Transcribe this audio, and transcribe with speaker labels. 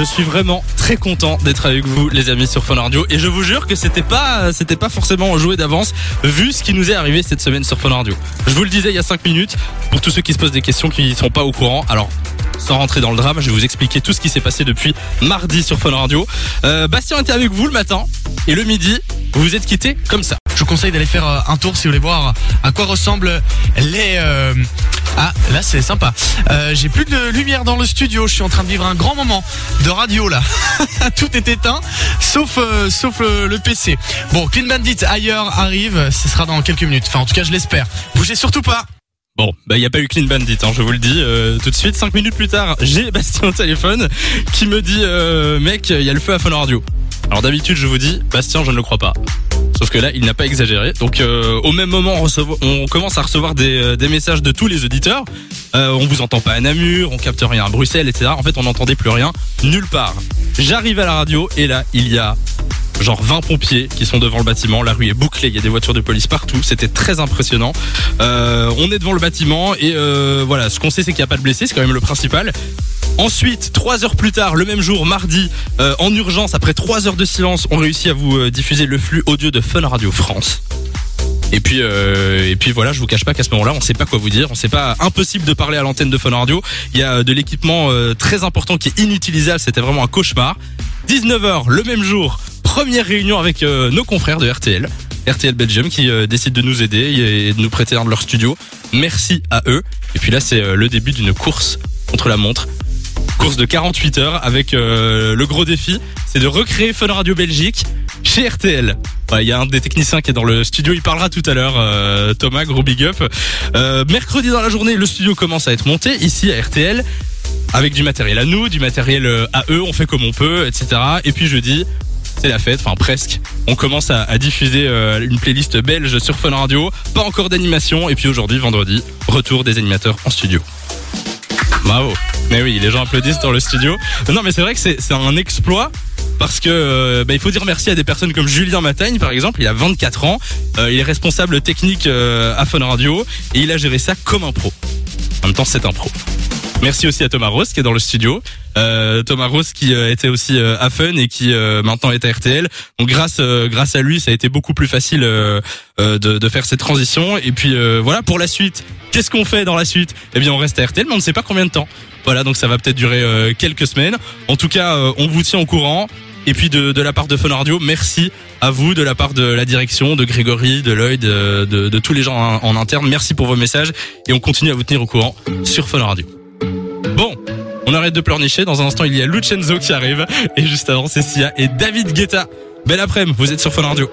Speaker 1: Je suis vraiment très content d'être avec vous, les amis, sur Fun Radio. Et je vous jure que c'était pas, c'était pas forcément joué d'avance, vu ce qui nous est arrivé cette semaine sur Fun Radio. Je vous le disais il y a 5 minutes, pour tous ceux qui se posent des questions, qui sont pas au courant. Alors, sans rentrer dans le drame, je vais vous expliquer tout ce qui s'est passé depuis mardi sur Fun Radio. Euh, Bastien était avec vous le matin, et le midi, vous vous êtes quitté comme ça.
Speaker 2: Je vous conseille d'aller faire euh, un tour si vous voulez voir à quoi ressemblent les... euh, Ah, là c'est sympa. Euh, J'ai plus de lumière dans le studio, je suis en train de vivre un grand moment de radio là. Tout est éteint, sauf euh, sauf le, PC. Bon, Clean Bandit ailleurs arrive, ce sera dans quelques minutes. Enfin, en tout cas, je l'espère. Bougez surtout pas.
Speaker 1: Bon, bah il y a pas eu Clean Bandit, hein, je vous le dis euh, tout de suite. Cinq minutes plus tard, j'ai Bastien au téléphone qui me dit mec, il y a le feu à Fun Radio. Alors d'habitude, je vous dis Bastien, je ne le crois pas. Sauf que là, il n'a pas exagéré. Donc euh, au même moment, on, commence à recevoir des, euh, des messages de tous les auditeurs. Euh, on vous entend pas à Namur, on capte rien à Bruxelles, etc. En fait, on n'entendait plus rien nulle part. J'arrive à la radio et là, il y a genre 20 pompiers qui sont devant le bâtiment. La rue est bouclée, il y a des voitures de police partout. C'était très impressionnant. Euh, on est devant le bâtiment et voilà, ce qu'on sait c'est qu'il n'y a pas de blessés, c'est quand même le principal. Ensuite, trois heures plus tard, le même jour, mardi, euh, en urgence, après trois heures de silence, on réussit à vous euh, diffuser le flux audio de Fun Radio France. Et puis, euh, et puis voilà, je vous cache pas qu'à ce moment-là, on sait pas quoi vous dire. On sait pas impossible de parler à l'antenne de Fun Radio. Il y a de l'équipement euh, très important qui est inutilisable. C'était vraiment un cauchemar. 19h, le même jour, première réunion avec euh, nos confrères de RTL. RTL Belgium qui euh, décide de nous aider et de nous prêter un de leurs studios. Merci à eux. Et puis là, c'est euh, le début d'une course contre la montre. Course de 48 heures avec euh, le gros défi, c'est de recréer Fun Radio Belgique chez RTL. Il y a un des techniciens qui est dans le studio, il parlera tout à l'heure, euh, Thomas, gros big up. Euh, mercredi dans la journée, le studio commence à être monté ici à RTL avec du matériel à nous, du matériel euh, à eux, on fait comme on peut, etc. Et puis jeudi, c'est la fête, enfin presque. On commence à, à diffuser euh, une playlist belge sur Fun Radio, pas encore d'animation. Et puis aujourd'hui, vendredi, retour des animateurs en studio. Bravo. Mais oui, les gens applaudissent dans le studio. Non, mais c'est vrai que c'est un exploit. Parce que euh, bah, il faut dire merci à des personnes comme Julien Matagne par exemple, il a 24 ans, euh, il est responsable technique euh, à Fun Radio et il a géré ça comme un pro. En même temps, c'est un pro. Merci aussi à Thomas Rose qui est dans le studio. Euh, Thomas Rose qui était aussi à Fun et qui maintenant est à RTL. Donc grâce grâce à lui, ça a été beaucoup plus facile de, de faire cette transition. Et puis voilà pour la suite. Qu'est-ce qu'on fait dans la suite? Eh bien, on reste à RTL, mais on ne sait pas combien de temps. Voilà, donc ça va peut-être durer euh, quelques semaines. En tout cas, euh, on vous tient au courant. Et puis de, la part de Fun Radio, merci à vous, de la part de la direction, de Grégory, de Lloyd, de, de, tous les gens en, interne. Merci pour vos messages et on continue à vous tenir au courant sur Fun Radio. Bon, on arrête de pleurnicher. Dans un instant, il y a Lucenzo qui arrive. Et juste avant, c'est et David Guetta. Belle après-midi, vous êtes sur Fun Radio.